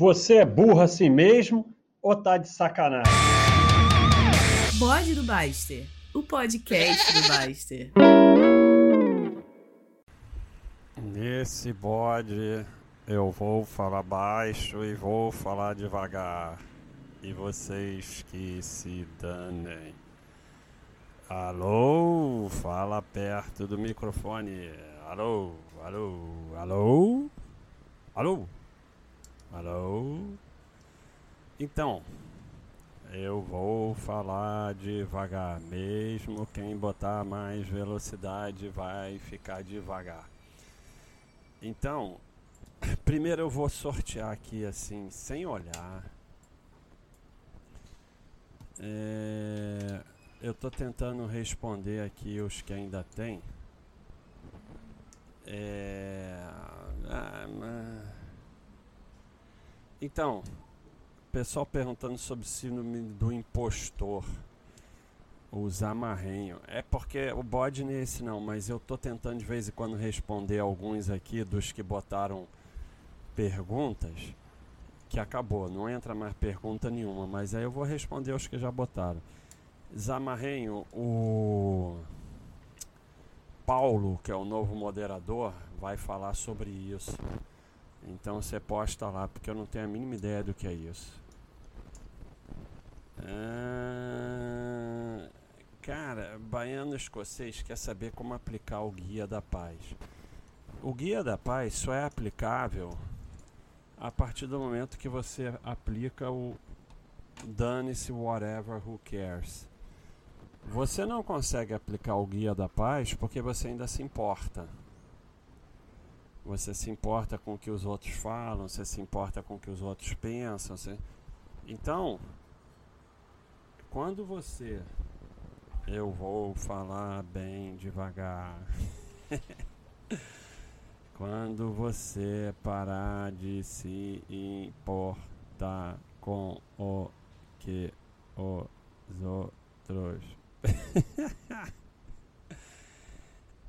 Você é burro assim mesmo ou tá de sacanagem? Bode do Baster, o podcast do Baster. Nesse bode eu vou falar baixo e vou falar devagar. E vocês que se danem. Alô, fala perto do microfone. Alô, alô, alô, alô, alô. Então, eu vou falar devagar, mesmo quem botar mais velocidade vai ficar devagar. Então, primeiro eu vou sortear aqui assim, sem olhar. É, eu estou tentando responder aqui os que ainda tem. É, ah, então, pessoal perguntando sobre o síndrome do impostor. O zamarrenho. É porque o bode não é não, mas eu tô tentando de vez em quando responder alguns aqui dos que botaram perguntas. Que acabou, não entra mais pergunta nenhuma, mas aí eu vou responder os que já botaram. Zamarrenho, o Paulo, que é o novo moderador, vai falar sobre isso. Então você posta lá, porque eu não tenho a mínima ideia do que é isso. Ah, cara, baiano escocês quer saber como aplicar o Guia da Paz. O Guia da Paz só é aplicável a partir do momento que você aplica o dane-se whatever who cares. Você não consegue aplicar o Guia da Paz porque você ainda se importa. Você se importa com o que os outros falam, você se importa com o que os outros pensam. Você... Então, quando você. Eu vou falar bem devagar. quando você parar de se importar com o que os outros.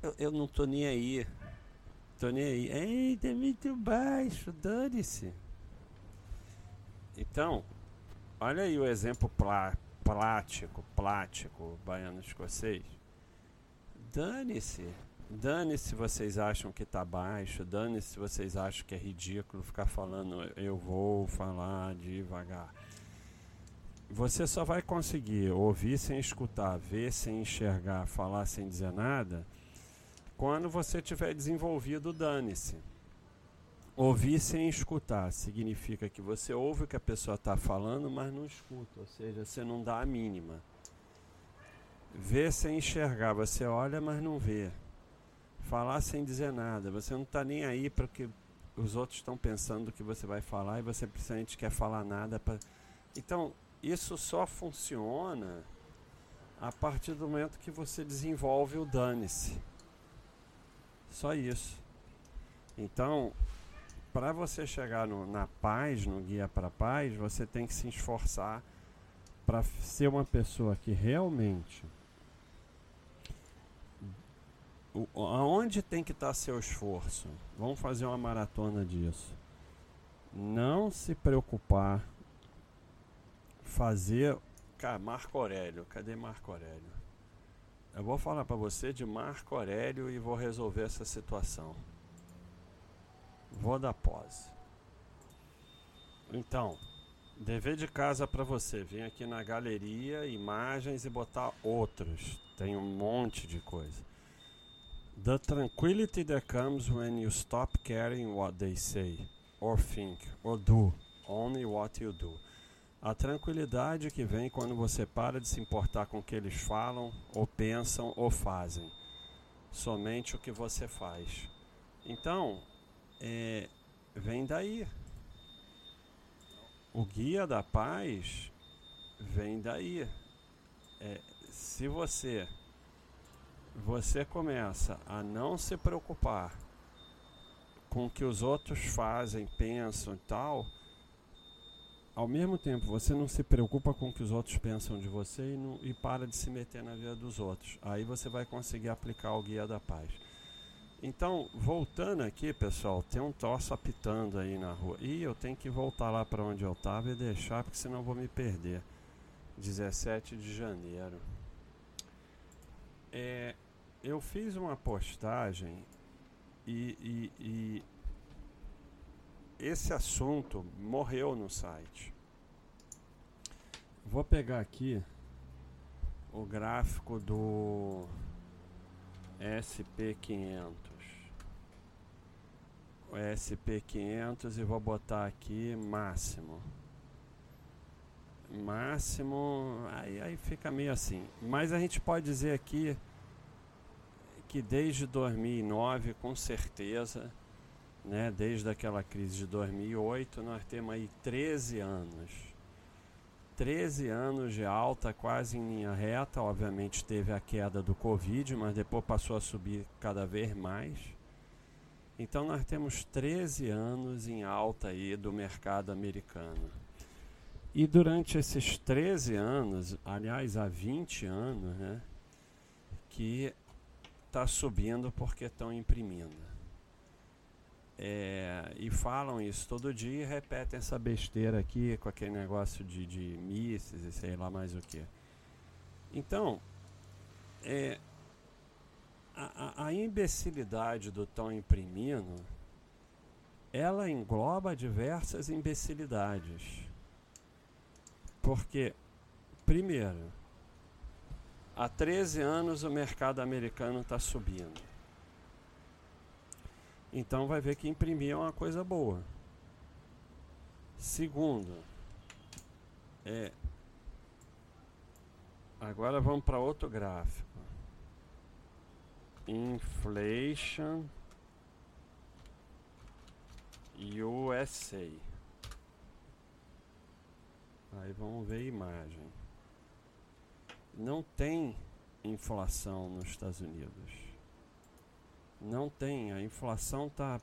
eu, eu não tô nem aí. Tô nem aí. Eita, é muito baixo, dane-se. Então, olha aí o exemplo prático, prático, baiano escocês. Dane-se. Dane-se se vocês acham que tá baixo, dane-se se vocês acham que é ridículo ficar falando eu vou falar devagar. Você só vai conseguir ouvir sem escutar, ver sem enxergar, falar sem dizer nada quando você tiver desenvolvido o dane-se. Ouvir sem escutar significa que você ouve o que a pessoa está falando, mas não escuta, ou seja, você não dá a mínima. Ver sem enxergar, você olha, mas não vê. Falar sem dizer nada, você não está nem aí para o que os outros estão pensando que você vai falar e você precisamente quer falar nada. Pra... Então, isso só funciona a partir do momento que você desenvolve o dane-se. Só isso. Então, para você chegar no, na paz, no guia para paz, você tem que se esforçar para ser uma pessoa que realmente o, aonde tem que estar tá seu esforço? Vamos fazer uma maratona disso. Não se preocupar fazer, cara, Marco Aurélio, cadê Marco Aurélio? Eu vou falar para você de Marco Aurélio e vou resolver essa situação. Vou dar pause. Então, dever de casa para você. Vem aqui na galeria, imagens e botar outros. Tem um monte de coisa. The tranquility that comes when you stop caring what they say, or think, or do, only what you do. A tranquilidade que vem quando você para de se importar com o que eles falam, ou pensam, ou fazem. Somente o que você faz. Então, é, vem daí. O guia da paz vem daí. É, se você você começa a não se preocupar com o que os outros fazem, pensam e tal, ao mesmo tempo você não se preocupa com o que os outros pensam de você e, não, e para de se meter na vida dos outros. Aí você vai conseguir aplicar o guia da paz. Então, voltando aqui, pessoal, tem um troço apitando aí na rua. E eu tenho que voltar lá para onde eu estava e deixar, porque senão vou me perder. 17 de janeiro. É, eu fiz uma postagem e, e, e esse assunto morreu no site. Vou pegar aqui o gráfico do SP500. O SP500 e vou botar aqui máximo. Máximo, aí, aí fica meio assim. Mas a gente pode dizer aqui que desde 2009, com certeza, né, desde aquela crise de 2008, nós temos aí 13 anos. 13 anos de alta, quase em linha reta. Obviamente teve a queda do Covid, mas depois passou a subir cada vez mais. Então nós temos 13 anos em alta aí do mercado americano. E durante esses 13 anos, aliás, há 20 anos, né, que está subindo porque estão imprimindo. É, e falam isso todo dia e repetem essa besteira aqui com aquele negócio de, de misses e sei lá mais o que. Então, é, a, a imbecilidade do estão imprimindo, ela engloba diversas imbecilidades. Porque, primeiro, Há 13 anos o mercado americano está subindo. Então vai ver que imprimir é uma coisa boa. Segundo, é, agora vamos para outro gráfico. Inflation USA. Aí vamos ver a imagem não tem inflação nos Estados Unidos. Não tem. A inflação está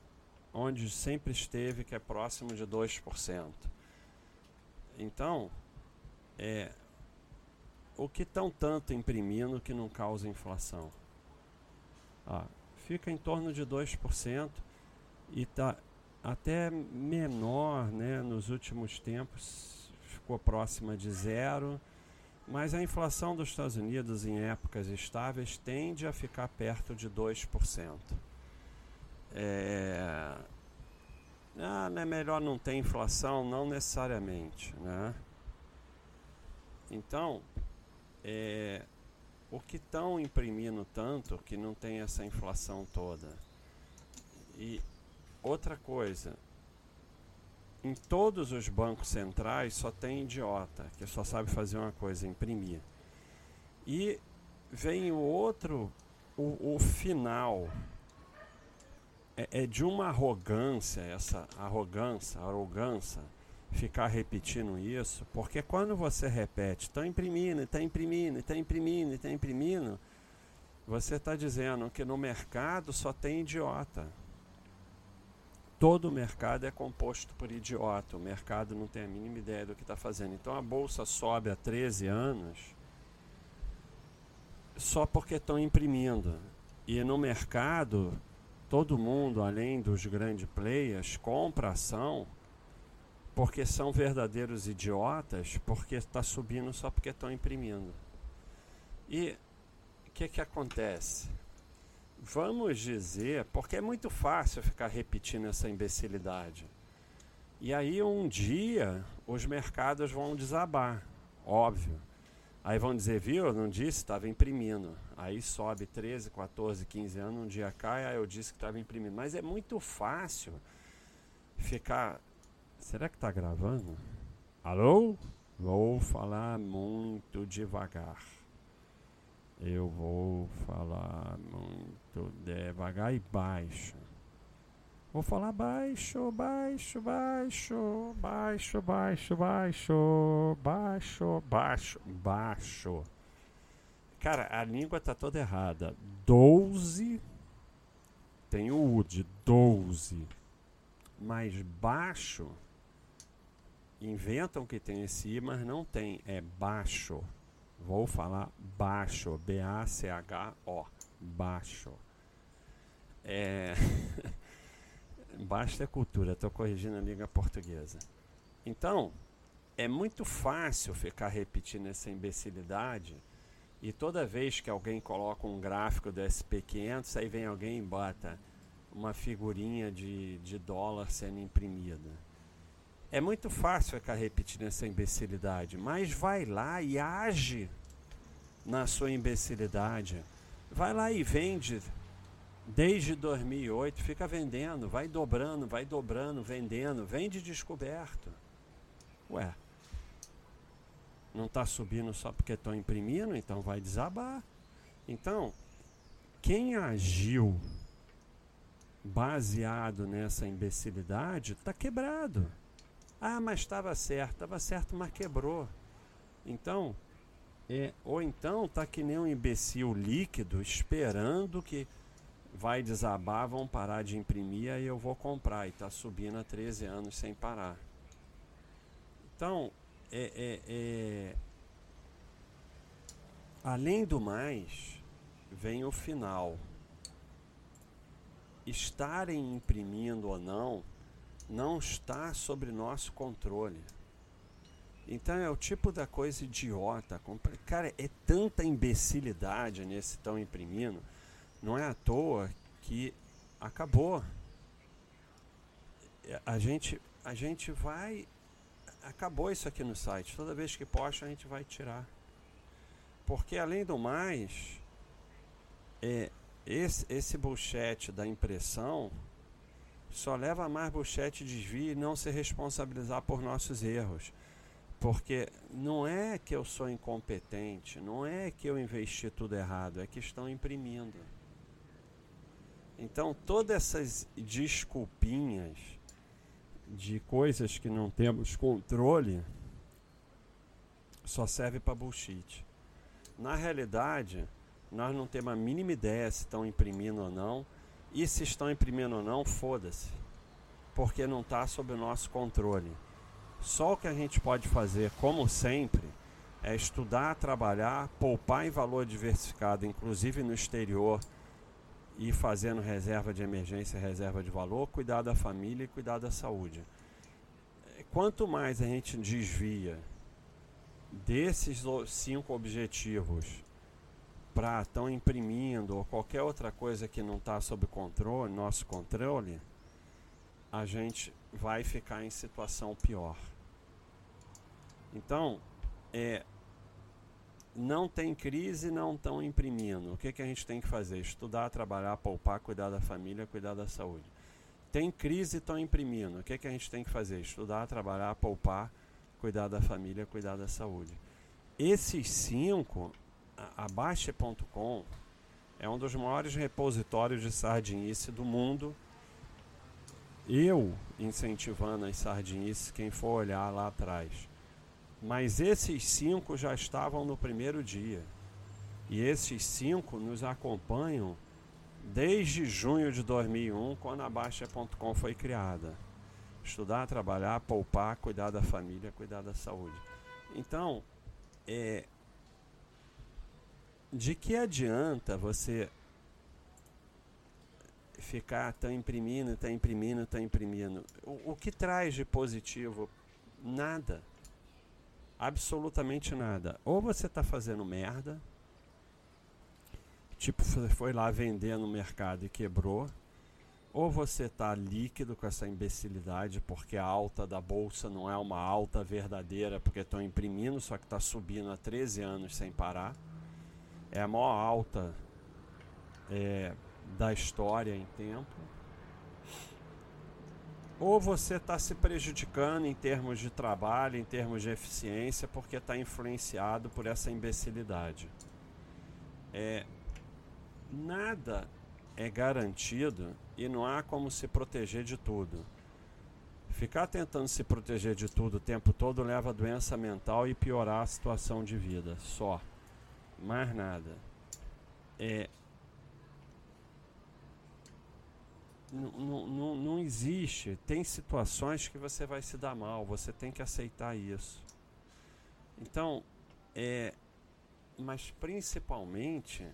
onde sempre esteve, que é próximo de 2%. Então, é, o que estão tanto imprimindo que não causa inflação? Ah, fica em torno de 2% e está até menor né, nos últimos tempos, ficou próxima de zero mas a inflação dos Estados Unidos em épocas estáveis tende a ficar perto de 2%. É... Ah, não é melhor não ter inflação? Não necessariamente. Né? Então, é... o que estão imprimindo tanto que não tem essa inflação toda? E outra coisa, em todos os bancos centrais só tem idiota, que só sabe fazer uma coisa, imprimir. E vem o outro, o, o final. É, é, de uma arrogância, essa arrogância, arrogância, ficar repetindo isso, porque quando você repete, está imprimindo, está imprimindo, está imprimindo, está imprimindo, você está dizendo que no mercado só tem idiota todo o mercado é composto por idiota. O mercado não tem a mínima ideia do que está fazendo. Então a bolsa sobe há 13 anos só porque estão imprimindo. E no mercado, todo mundo, além dos grandes players, compra ação porque são verdadeiros idiotas, porque está subindo só porque estão imprimindo. E o que, que acontece? Vamos dizer, porque é muito fácil ficar repetindo essa imbecilidade. E aí um dia os mercados vão desabar, óbvio. Aí vão dizer, viu, eu não disse, estava imprimindo. Aí sobe 13, 14, 15 anos, um dia cai, aí eu disse que estava imprimindo. Mas é muito fácil ficar. Será que está gravando? Alô? Vou falar muito devagar. Eu vou falar muito devagar e baixo. Vou falar baixo, baixo, baixo, baixo, baixo, baixo, baixo, baixo, baixo. Cara, a língua tá toda errada. Doze tem o U de doze. Mas baixo inventam que tem esse I, mas não tem. É baixo. Vou falar baixo, B-A-C-H-O, baixo. É. Basta cultura, estou corrigindo a língua portuguesa. Então, é muito fácil ficar repetindo essa imbecilidade e toda vez que alguém coloca um gráfico do SP500, aí vem alguém e bota uma figurinha de, de dólar sendo imprimida. É muito fácil ficar repetindo essa imbecilidade, mas vai lá e age na sua imbecilidade. Vai lá e vende desde 2008, fica vendendo, vai dobrando, vai dobrando, vendendo, vende descoberto. Ué, não está subindo só porque estão imprimindo, então vai desabar. Então, quem agiu baseado nessa imbecilidade está quebrado. Ah, mas estava certo, estava certo, mas quebrou. Então, é, ou então tá que nem um imbecil líquido esperando que vai desabar, vão parar de imprimir e eu vou comprar e está subindo há 13 anos sem parar. Então, é, é, é, além do mais, vem o final. Estarem imprimindo ou não, não está sobre nosso controle. Então é o tipo da coisa idiota. Cara, é tanta imbecilidade nesse tão imprimindo. Não é à toa que acabou. A gente, a gente vai. Acabou isso aqui no site. Toda vez que posta, a gente vai tirar. Porque além do mais, é, esse, esse bullshit da impressão só leva mais bullshit desvio e não se responsabilizar por nossos erros. Porque não é que eu sou incompetente, não é que eu investi tudo errado, é que estão imprimindo. Então, todas essas desculpinhas de coisas que não temos controle só serve para bullshit. Na realidade, nós não temos a mínima ideia se estão imprimindo ou não. E se estão imprimindo ou não, foda-se. Porque não está sob o nosso controle. Só o que a gente pode fazer, como sempre, é estudar, trabalhar, poupar em valor diversificado, inclusive no exterior, e fazendo reserva de emergência, reserva de valor, cuidar da família e cuidar da saúde. Quanto mais a gente desvia desses cinco objetivos para estão imprimindo ou qualquer outra coisa que não está sob controle, nosso controle, a gente vai ficar em situação pior. Então, é, não tem crise, não estão imprimindo. O que, que a gente tem que fazer? Estudar, trabalhar, poupar, cuidar da família, cuidar da saúde. Tem crise, estão imprimindo. O que, que a gente tem que fazer? Estudar, trabalhar, poupar, cuidar da família, cuidar da saúde. Esses cinco, a Baixa.com é um dos maiores repositórios de sardinice do mundo. Eu incentivando as sardinices, quem for olhar lá atrás. Mas esses cinco já estavam no primeiro dia. E esses cinco nos acompanham desde junho de 2001, quando a Baixa.com foi criada. Estudar, trabalhar, poupar, cuidar da família, cuidar da saúde. Então, é, de que adianta você ficar tão imprimindo, tão imprimindo, tão imprimindo? O, o que traz de positivo? Nada. Absolutamente nada. Ou você está fazendo merda, tipo, foi lá vender no mercado e quebrou, ou você está líquido com essa imbecilidade porque a alta da bolsa não é uma alta verdadeira porque estão imprimindo, só que está subindo há 13 anos sem parar. É a maior alta é, da história em tempo ou você está se prejudicando em termos de trabalho, em termos de eficiência, porque está influenciado por essa imbecilidade. É, nada é garantido e não há como se proteger de tudo. Ficar tentando se proteger de tudo o tempo todo leva a doença mental e piorar a situação de vida, só. Mais nada. É, não, não, não existe. Tem situações que você vai se dar mal, você tem que aceitar isso. Então, é, mas principalmente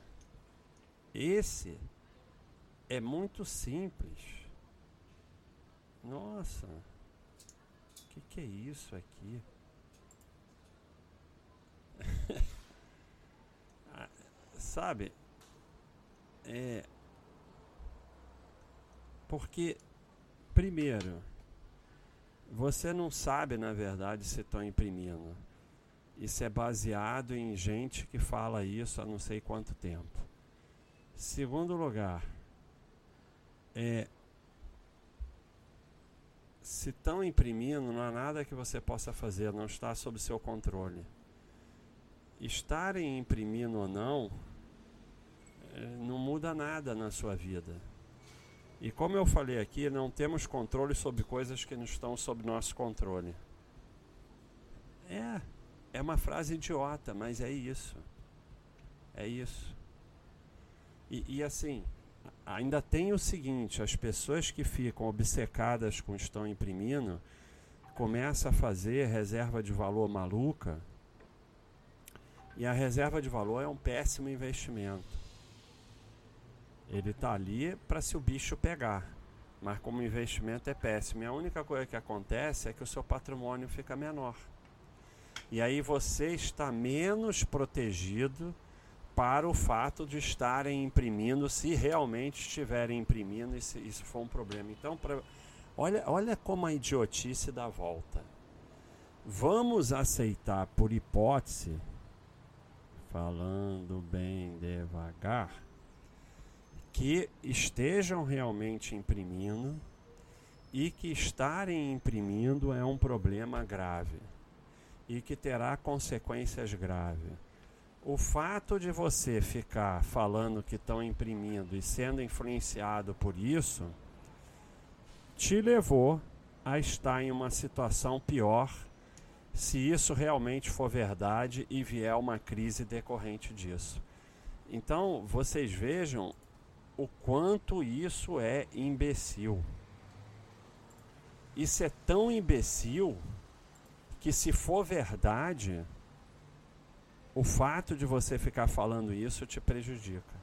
esse é muito simples. Nossa, o que, que é isso aqui? Sabe? É. Porque, primeiro, você não sabe, na verdade, se estão imprimindo. Isso é baseado em gente que fala isso há não sei quanto tempo. Segundo lugar, é, se estão imprimindo, não há nada que você possa fazer, não está sob seu controle. Estarem imprimindo ou não, não muda nada na sua vida. E como eu falei aqui, não temos controle sobre coisas que não estão sob nosso controle. É, é uma frase idiota, mas é isso. É isso. E, e assim, ainda tem o seguinte: as pessoas que ficam obcecadas com estão imprimindo começam a fazer reserva de valor maluca. E a reserva de valor é um péssimo investimento. Ele está ali para se o bicho pegar. Mas como investimento é péssimo. E a única coisa que acontece é que o seu patrimônio fica menor. E aí você está menos protegido para o fato de estarem imprimindo, se realmente estiverem imprimindo, se isso for um problema. Então, pra, olha, olha como a idiotice dá volta. Vamos aceitar, por hipótese, falando bem devagar, que estejam realmente imprimindo e que estarem imprimindo é um problema grave e que terá consequências graves o fato de você ficar falando que estão imprimindo e sendo influenciado por isso te levou a estar em uma situação pior se isso realmente for verdade e vier uma crise decorrente disso. Então, vocês vejam o quanto isso é imbecil. Isso é tão imbecil que, se for verdade, o fato de você ficar falando isso te prejudica.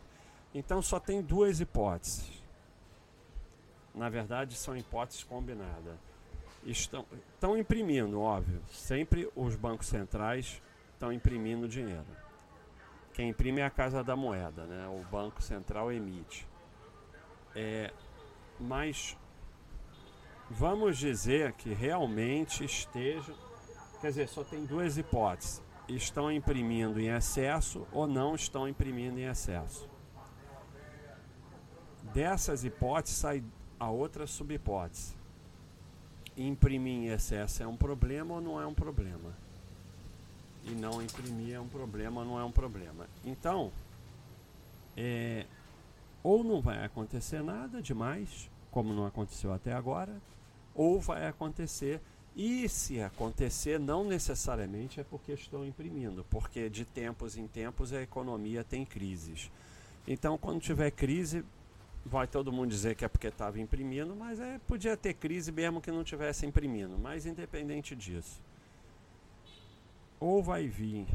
Então só tem duas hipóteses. Na verdade, são hipóteses combinadas. Estão, estão imprimindo, óbvio. Sempre os bancos centrais estão imprimindo dinheiro. Quem imprime é a Casa da Moeda, né? o Banco Central emite. É, mas vamos dizer que realmente esteja. Quer dizer, só tem duas hipóteses estão imprimindo em excesso ou não estão imprimindo em excesso. Dessas hipóteses sai a outra subhipótese. Imprimir em excesso é um problema ou não é um problema? E não imprimir é um problema não é um problema? Então, é, ou não vai acontecer nada demais, como não aconteceu até agora, ou vai acontecer e se acontecer, não necessariamente é porque estão imprimindo, porque de tempos em tempos a economia tem crises. Então, quando tiver crise, vai todo mundo dizer que é porque estava imprimindo, mas é, podia ter crise mesmo que não tivesse imprimindo. Mas independente disso, ou vai vir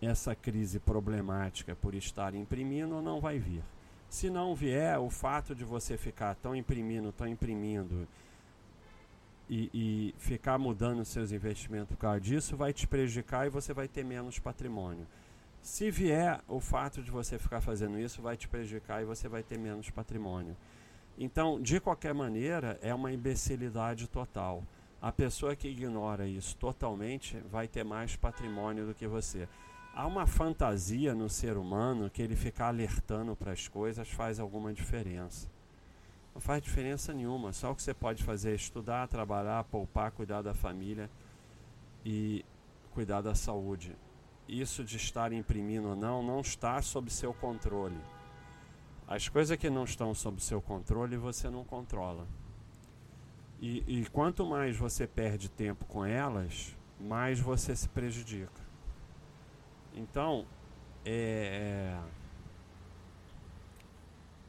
essa crise problemática por estar imprimindo ou não vai vir. Se não vier, o fato de você ficar tão imprimindo, tão imprimindo e, e ficar mudando seus investimentos por causa disso vai te prejudicar e você vai ter menos patrimônio. Se vier o fato de você ficar fazendo isso, vai te prejudicar e você vai ter menos patrimônio. Então, de qualquer maneira, é uma imbecilidade total. A pessoa que ignora isso totalmente vai ter mais patrimônio do que você. Há uma fantasia no ser humano que ele ficar alertando para as coisas faz alguma diferença. Não faz diferença nenhuma. Só o que você pode fazer é estudar, trabalhar, poupar, cuidar da família e cuidar da saúde. Isso de estar imprimindo ou não, não está sob seu controle. As coisas que não estão sob seu controle, você não controla. E, e quanto mais você perde tempo com elas, mais você se prejudica. Então, é, é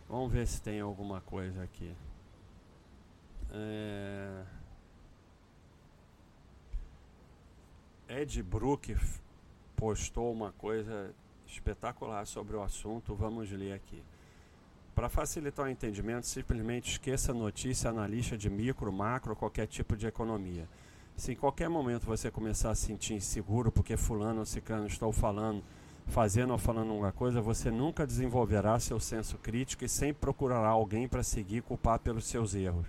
Vamos ver se tem alguma coisa aqui. É... Ed Brook postou uma coisa espetacular sobre o assunto. Vamos ler aqui. Para facilitar o entendimento, simplesmente esqueça a notícia analista de micro, macro, qualquer tipo de economia. Se em qualquer momento você começar a se sentir inseguro porque fulano ou ciclano estão falando, fazendo ou falando alguma coisa, você nunca desenvolverá seu senso crítico e sempre procurará alguém para seguir e culpar pelos seus erros.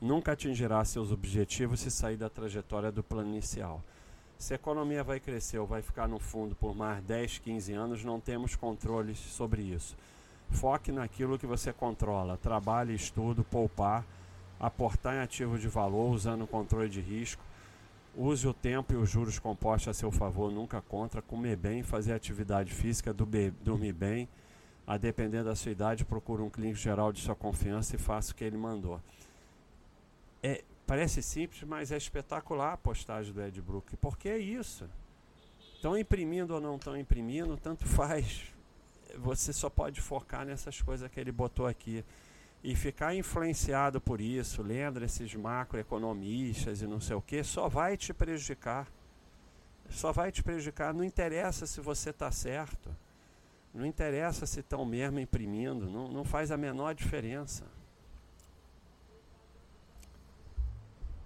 Nunca atingirá seus objetivos se sair da trajetória do plano inicial. Se a economia vai crescer ou vai ficar no fundo por mais 10, 15 anos, não temos controles sobre isso. Foque naquilo que você controla. Trabalhe, estudo, poupar, aportar em ativos de valor usando controle de risco. Use o tempo e os juros compostos a seu favor, nunca contra. Comer bem, fazer atividade física, dormir bem. A depender da sua idade, procure um clínico geral de sua confiança e faça o que ele mandou. É, Parece simples, mas é espetacular a postagem do Ed Brook. Porque é isso. Estão imprimindo ou não estão imprimindo, tanto faz. Você só pode focar nessas coisas que ele botou aqui. E ficar influenciado por isso, lendo esses macroeconomistas e não sei o que, só vai te prejudicar. Só vai te prejudicar. Não interessa se você está certo. Não interessa se estão mesmo imprimindo. Não, não faz a menor diferença.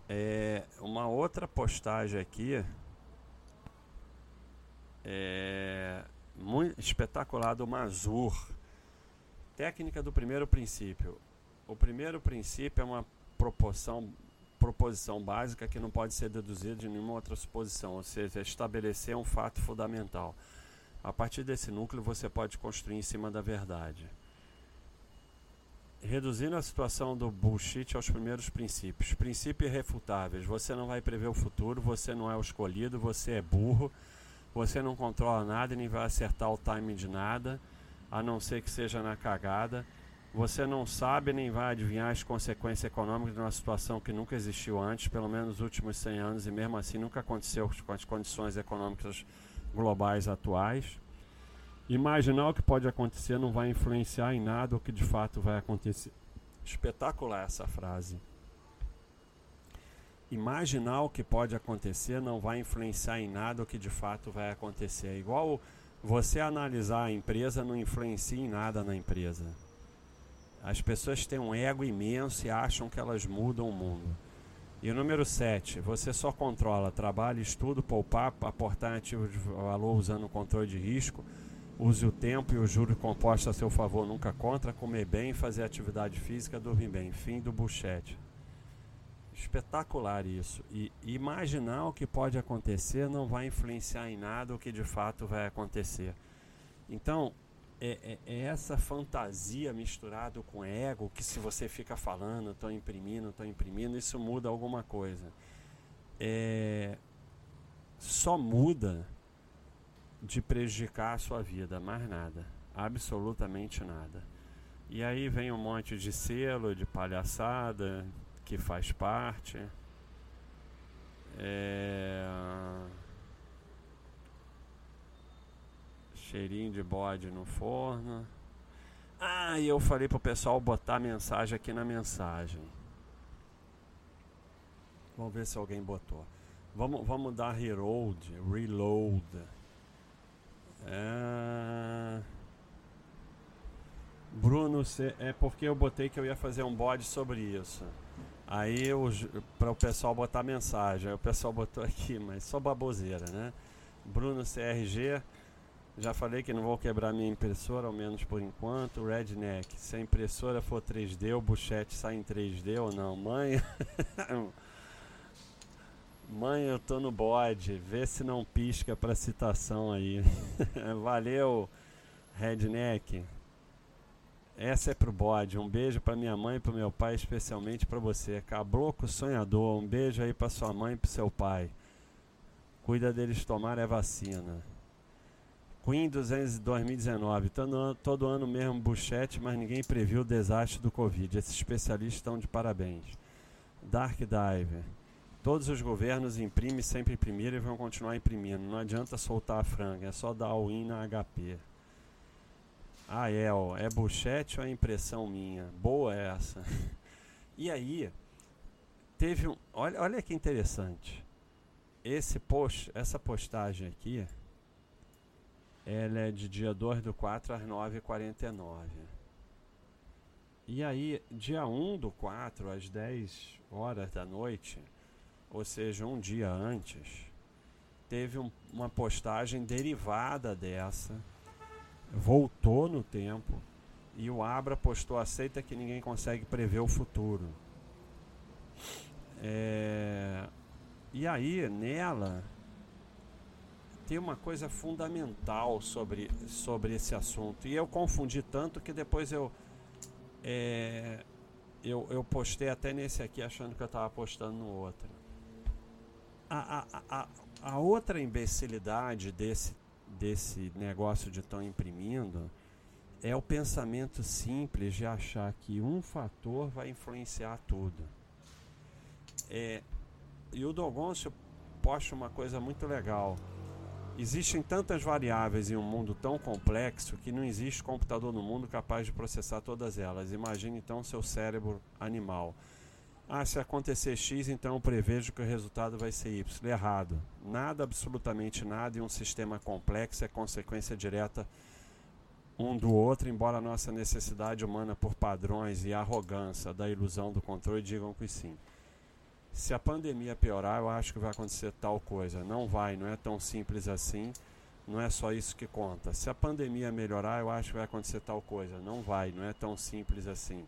É, uma outra postagem aqui é muito espetacular do Mazur. Técnica do primeiro princípio. O primeiro princípio é uma proporção, proposição básica que não pode ser deduzida de nenhuma outra suposição, ou seja, estabelecer um fato fundamental. A partir desse núcleo você pode construir em cima da verdade reduzindo a situação do bullshit aos primeiros princípios. Princípios irrefutáveis. Você não vai prever o futuro, você não é o escolhido, você é burro, você não controla nada e nem vai acertar o timing de nada, a não ser que seja na cagada. Você não sabe nem vai adivinhar as consequências econômicas de uma situação que nunca existiu antes, pelo menos nos últimos 100 anos, e mesmo assim nunca aconteceu com as condições econômicas globais atuais. Imaginar o que pode acontecer não vai influenciar em nada o que de fato vai acontecer. Espetacular essa frase. Imaginar o que pode acontecer não vai influenciar em nada o que de fato vai acontecer. É igual você analisar a empresa não influencia em nada na empresa. As pessoas têm um ego imenso e acham que elas mudam o mundo. E o número 7, você só controla trabalho, estudo, poupar, aportar ativo de valor usando o controle de risco Use o tempo e o juro composto a seu favor, nunca contra. Comer bem, fazer atividade física, dormir bem. Fim do buchete. Espetacular isso. E imaginar o que pode acontecer não vai influenciar em nada o que de fato vai acontecer. Então, é, é, é essa fantasia misturada com ego que se você fica falando, estou imprimindo, estou imprimindo, isso muda alguma coisa. É, só muda de prejudicar a sua vida, mais nada, absolutamente nada. E aí vem um monte de selo, de palhaçada, que faz parte. É... Cheirinho de bode no forno. Ah, e eu falei pro pessoal botar mensagem aqui na mensagem. Vamos ver se alguém botou. Vamos, vamos dar reload, reload é... Bruno, é porque eu botei que eu ia fazer um bode sobre isso. Aí para o pessoal botar mensagem, aí o pessoal botou aqui, mas só baboseira, né? Bruno CRG, já falei que não vou quebrar minha impressora, ao menos por enquanto. Redneck, se a impressora for 3D, o buchete sai em 3D ou não? Mãe, Mãe, eu tô no bode. Vê se não pisca pra citação aí. Valeu, Redneck. Essa é pro bode. Um beijo pra minha mãe pro meu pai, especialmente pra você. Cabloco sonhador. Um beijo aí pra sua mãe e pro seu pai. Cuida deles tomar é vacina. Queen 200 2019. Todo, todo ano mesmo buchete, mas ninguém previu o desastre do Covid. Esses especialistas estão de parabéns. Dark Diver. Todos os governos imprimem, sempre imprimiram e vão continuar imprimindo. Não adianta soltar a franga, é só dar o in na HP. Ah, é, ó, é buchete ou é impressão minha? Boa essa. e aí, teve um. Olha, olha que interessante. Esse post, essa postagem aqui, ela é de dia 2 do 4 às 9h49. E aí, dia 1 do 4, às 10 horas da noite, ou seja, um dia antes, teve um, uma postagem derivada dessa, voltou no tempo, e o Abra postou: aceita que ninguém consegue prever o futuro. É, e aí, nela, tem uma coisa fundamental sobre, sobre esse assunto. E eu confundi tanto que depois eu, é, eu, eu postei até nesse aqui achando que eu estava postando no outro. A, a, a, a outra imbecilidade desse, desse negócio de estão imprimindo é o pensamento simples de achar que um fator vai influenciar tudo. É, e o Dogoncio posta uma coisa muito legal. Existem tantas variáveis em um mundo tão complexo que não existe computador no mundo capaz de processar todas elas. Imagine então seu cérebro animal. Ah, se acontecer X, então eu prevejo que o resultado vai ser Y. Errado. Nada, absolutamente nada, em um sistema complexo é consequência direta um do outro, embora a nossa necessidade humana por padrões e arrogância da ilusão do controle digam que sim. Se a pandemia piorar, eu acho que vai acontecer tal coisa. Não vai, não é tão simples assim. Não é só isso que conta. Se a pandemia melhorar, eu acho que vai acontecer tal coisa. Não vai, não é tão simples assim.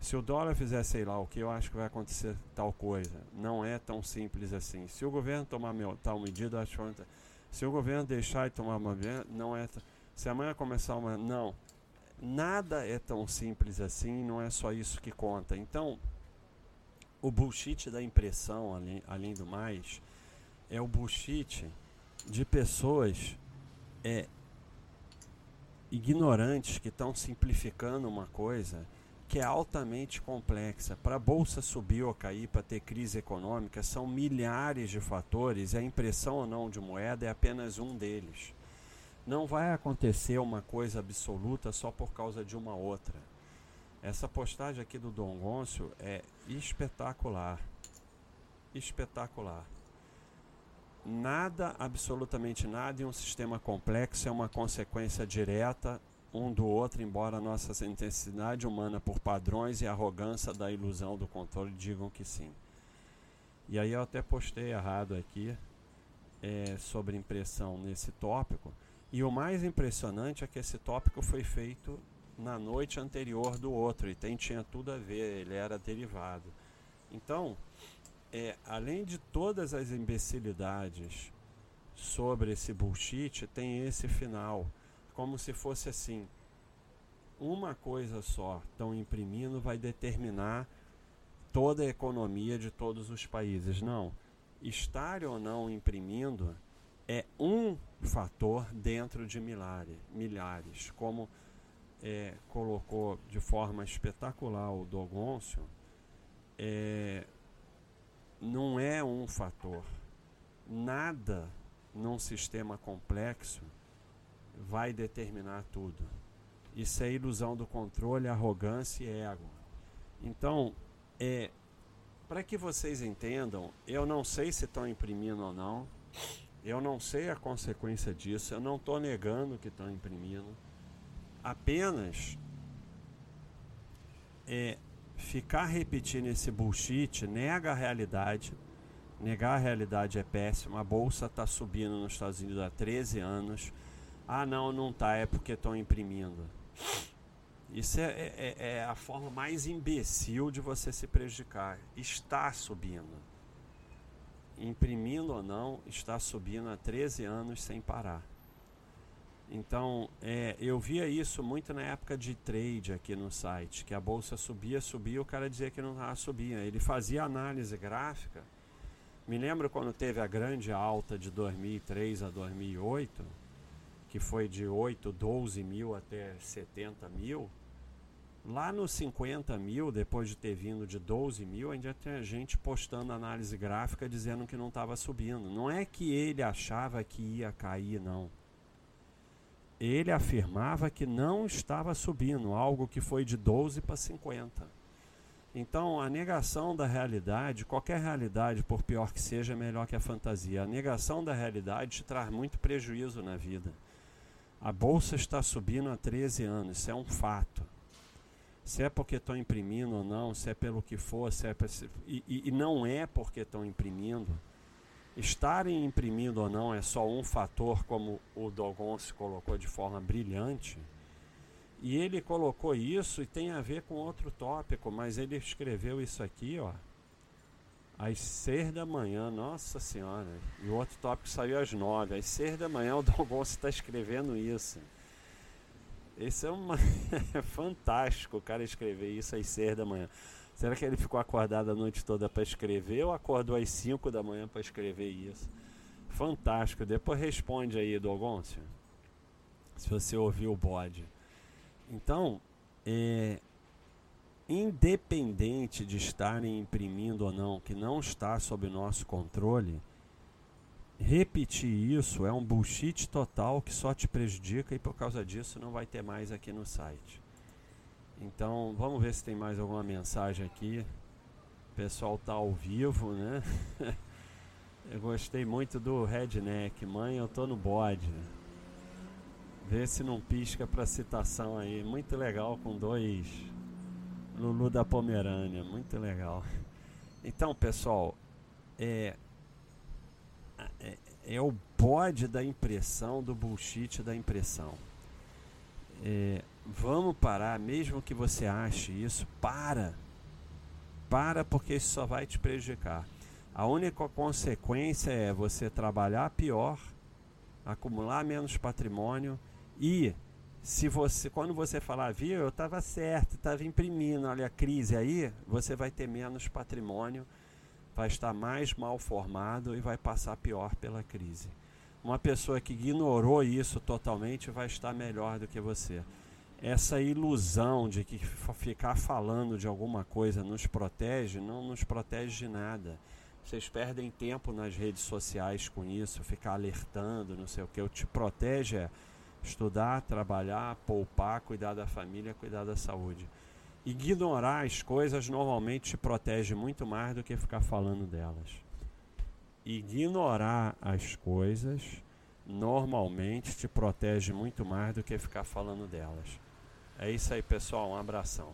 Se o dólar fizer sei lá o que, eu acho que vai acontecer tal coisa. Não é tão simples assim. Se o governo tomar tal medida, acho que Se o governo deixar e tomar uma medida, não é. Se amanhã começar uma. Não. Nada é tão simples assim, não é só isso que conta. Então, o bullshit da impressão, além, além do mais, é o bullshit de pessoas é, ignorantes que estão simplificando uma coisa que é altamente complexa. Para a bolsa subir ou cair, para ter crise econômica, são milhares de fatores a impressão ou não de moeda é apenas um deles. Não vai acontecer uma coisa absoluta só por causa de uma outra. Essa postagem aqui do Dom Gôncio é espetacular. Espetacular. Nada, absolutamente nada em um sistema complexo é uma consequência direta um do outro, embora nossa intensidade humana por padrões e arrogância da ilusão do controle digam que sim. E aí eu até postei errado aqui é, sobre impressão nesse tópico. E o mais impressionante é que esse tópico foi feito na noite anterior do outro e tem, tinha tudo a ver, ele era derivado. Então, é, além de todas as imbecilidades sobre esse bullshit, tem esse final, como se fosse assim: uma coisa só estão imprimindo vai determinar toda a economia de todos os países. Não. Estar ou não imprimindo é um fator dentro de milhares, milhares como é, colocou de forma espetacular o Dogoncio, é, não é um fator. Nada num sistema complexo vai determinar tudo. Isso é ilusão do controle, arrogância e ego. Então, é, para que vocês entendam, eu não sei se estão imprimindo ou não, eu não sei a consequência disso, eu não estou negando que estão imprimindo apenas é, ficar repetindo esse bullshit nega a realidade. Negar a realidade é péssimo. A bolsa está subindo nos Estados Unidos há 13 anos. Ah, não, não está, é porque estão imprimindo. Isso é, é, é, é, a forma mais imbecil de você se prejudicar. Está subindo. Imprimindo ou não, está subindo há 13 anos sem parar. Então, é, eu via isso muito na época de trade aqui no site, que a bolsa subia, subia, o cara dizia que não estava subindo. Ele fazia análise gráfica. Me lembro quando teve a grande alta de 2003 a 2008, que foi de 8, 12 mil até 70 mil. Lá nos 50 mil, depois de ter vindo de 12 mil, ainda tinha gente postando análise gráfica dizendo que não estava subindo. Não é que ele achava que ia cair, não ele afirmava que não estava subindo, algo que foi de 12 para 50. Então, a negação da realidade, qualquer realidade, por pior que seja, é melhor que a fantasia. A negação da realidade te traz muito prejuízo na vida. A bolsa está subindo há 13 anos, isso é um fato. se é porque estão imprimindo ou não, se é pelo que for, se é e, e, e não é porque estão imprimindo. Estarem imprimindo ou não é só um fator, como o Dogon se colocou de forma brilhante. E ele colocou isso e tem a ver com outro tópico, mas ele escreveu isso aqui, ó, às seis da manhã, nossa senhora. E o outro tópico saiu às nove. Às seis da manhã o Dogon está escrevendo isso. Esse é uma é fantástico o cara escrever isso às seis da manhã. Será que ele ficou acordado a noite toda para escrever ou acordou às 5 da manhã para escrever isso? Fantástico. Depois responde aí, Dogoncio. Se você ouviu o bode. Então, é, independente de estarem imprimindo ou não, que não está sob nosso controle, repetir isso é um bullshit total que só te prejudica e por causa disso não vai ter mais aqui no site. Então vamos ver se tem mais alguma mensagem aqui. O pessoal tá ao vivo, né? eu gostei muito do redneck. Mãe, eu tô no bode. Vê se não pisca para citação aí. Muito legal com dois Lulu da Pomerânia. Muito legal. Então, pessoal, é, é, é o bode da impressão, do bullshit da impressão. É, vamos parar, mesmo que você ache isso, para. Para, porque isso só vai te prejudicar. A única consequência é você trabalhar pior, acumular menos patrimônio e se você, quando você falar, viu, eu estava certo, estava imprimindo, olha a crise aí, você vai ter menos patrimônio vai estar mais mal formado e vai passar pior pela crise. Uma pessoa que ignorou isso totalmente vai estar melhor do que você. Essa ilusão de que ficar falando de alguma coisa nos protege, não nos protege de nada. Vocês perdem tempo nas redes sociais com isso, ficar alertando, não sei o que. O te protege é estudar, trabalhar, poupar, cuidar da família, cuidar da saúde. Ignorar as coisas normalmente te protege muito mais do que ficar falando delas. Ignorar as coisas normalmente te protege muito mais do que ficar falando delas. É isso aí, pessoal. Um abração.